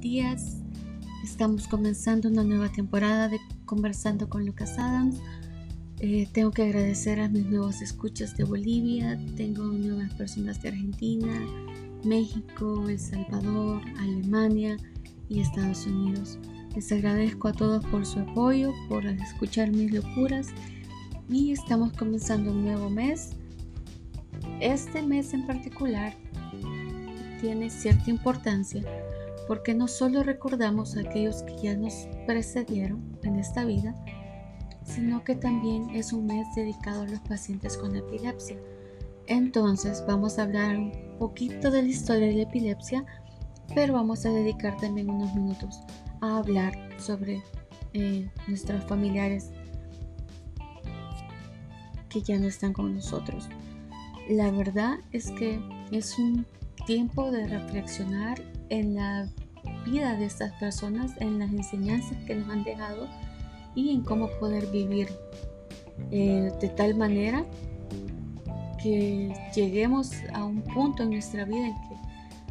días. Estamos comenzando una nueva temporada de Conversando con Lucas Adams. Eh, tengo que agradecer a mis nuevos escuchas de Bolivia. Tengo nuevas personas de Argentina, México, El Salvador, Alemania y Estados Unidos. Les agradezco a todos por su apoyo, por escuchar mis locuras y estamos comenzando un nuevo mes. Este mes en particular tiene cierta importancia porque no solo recordamos a aquellos que ya nos precedieron en esta vida, sino que también es un mes dedicado a los pacientes con epilepsia. Entonces vamos a hablar un poquito de la historia de la epilepsia, pero vamos a dedicar también unos minutos a hablar sobre eh, nuestros familiares que ya no están con nosotros. La verdad es que es un tiempo de reflexionar en la vida de estas personas, en las enseñanzas que nos han dejado y en cómo poder vivir eh, de tal manera que lleguemos a un punto en nuestra vida en que,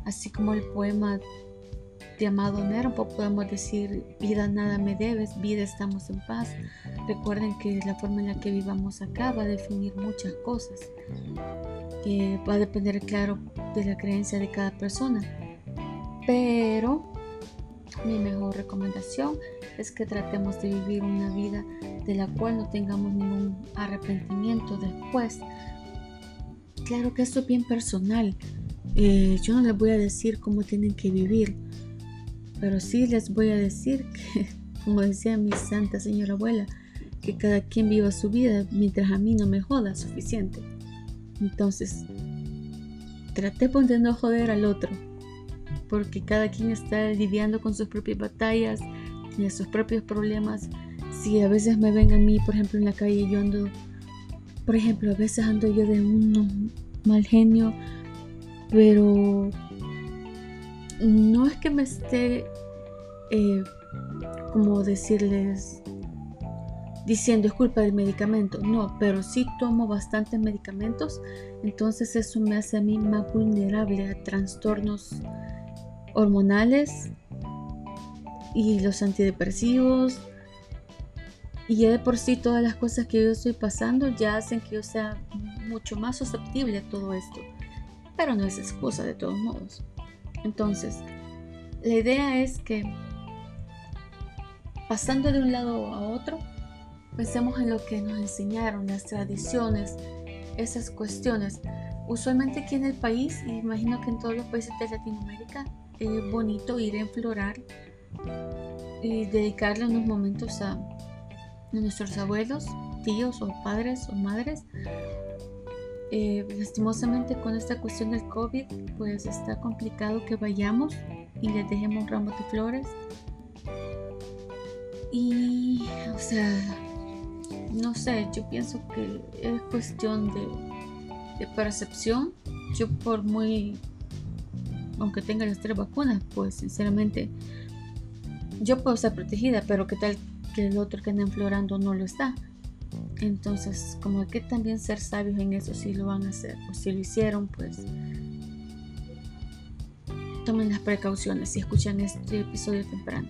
así como el poema de Amado Nervo, podemos decir, vida nada me debes, vida estamos en paz. Recuerden que la forma en la que vivamos acá va a definir muchas cosas, va a depender, claro, de la creencia de cada persona. Pero mi mejor recomendación es que tratemos de vivir una vida de la cual no tengamos ningún arrepentimiento después. Claro que esto es bien personal. Eh, yo no les voy a decir cómo tienen que vivir pero sí les voy a decir que, como decía mi santa señora abuela, que cada quien viva su vida mientras a mí no me joda suficiente. Entonces, traté de no joder al otro, porque cada quien está lidiando con sus propias batallas, tiene sus propios problemas. Si a veces me ven a mí, por ejemplo, en la calle, yo ando, por ejemplo, a veces ando yo de un mal genio, pero no es que me esté, eh, como decirles, diciendo es culpa del medicamento, no, pero sí tomo bastantes medicamentos, entonces eso me hace a mí más vulnerable a trastornos hormonales y los antidepresivos. Y ya de por sí todas las cosas que yo estoy pasando ya hacen que yo sea mucho más susceptible a todo esto. Pero no es excusa de todos modos. Entonces, la idea es que pasando de un lado a otro, pensemos en lo que nos enseñaron, las tradiciones, esas cuestiones. Usualmente aquí en el país, y imagino que en todos los países de Latinoamérica, es bonito ir a enflorar y dedicarle unos momentos a, nuestros abuelos, tíos o padres o madres eh, lastimosamente con esta cuestión del COVID, pues está complicado que vayamos y les dejemos ramos de flores. Y, o sea, no sé, yo pienso que es cuestión de percepción. Yo por muy, aunque tenga las tres vacunas, pues sinceramente, yo puedo estar protegida, pero qué tal que el otro que anda enflorando no lo está. Entonces, como hay que también ser sabios en eso si lo van a hacer o si lo hicieron, pues tomen las precauciones si escuchan este episodio temprano.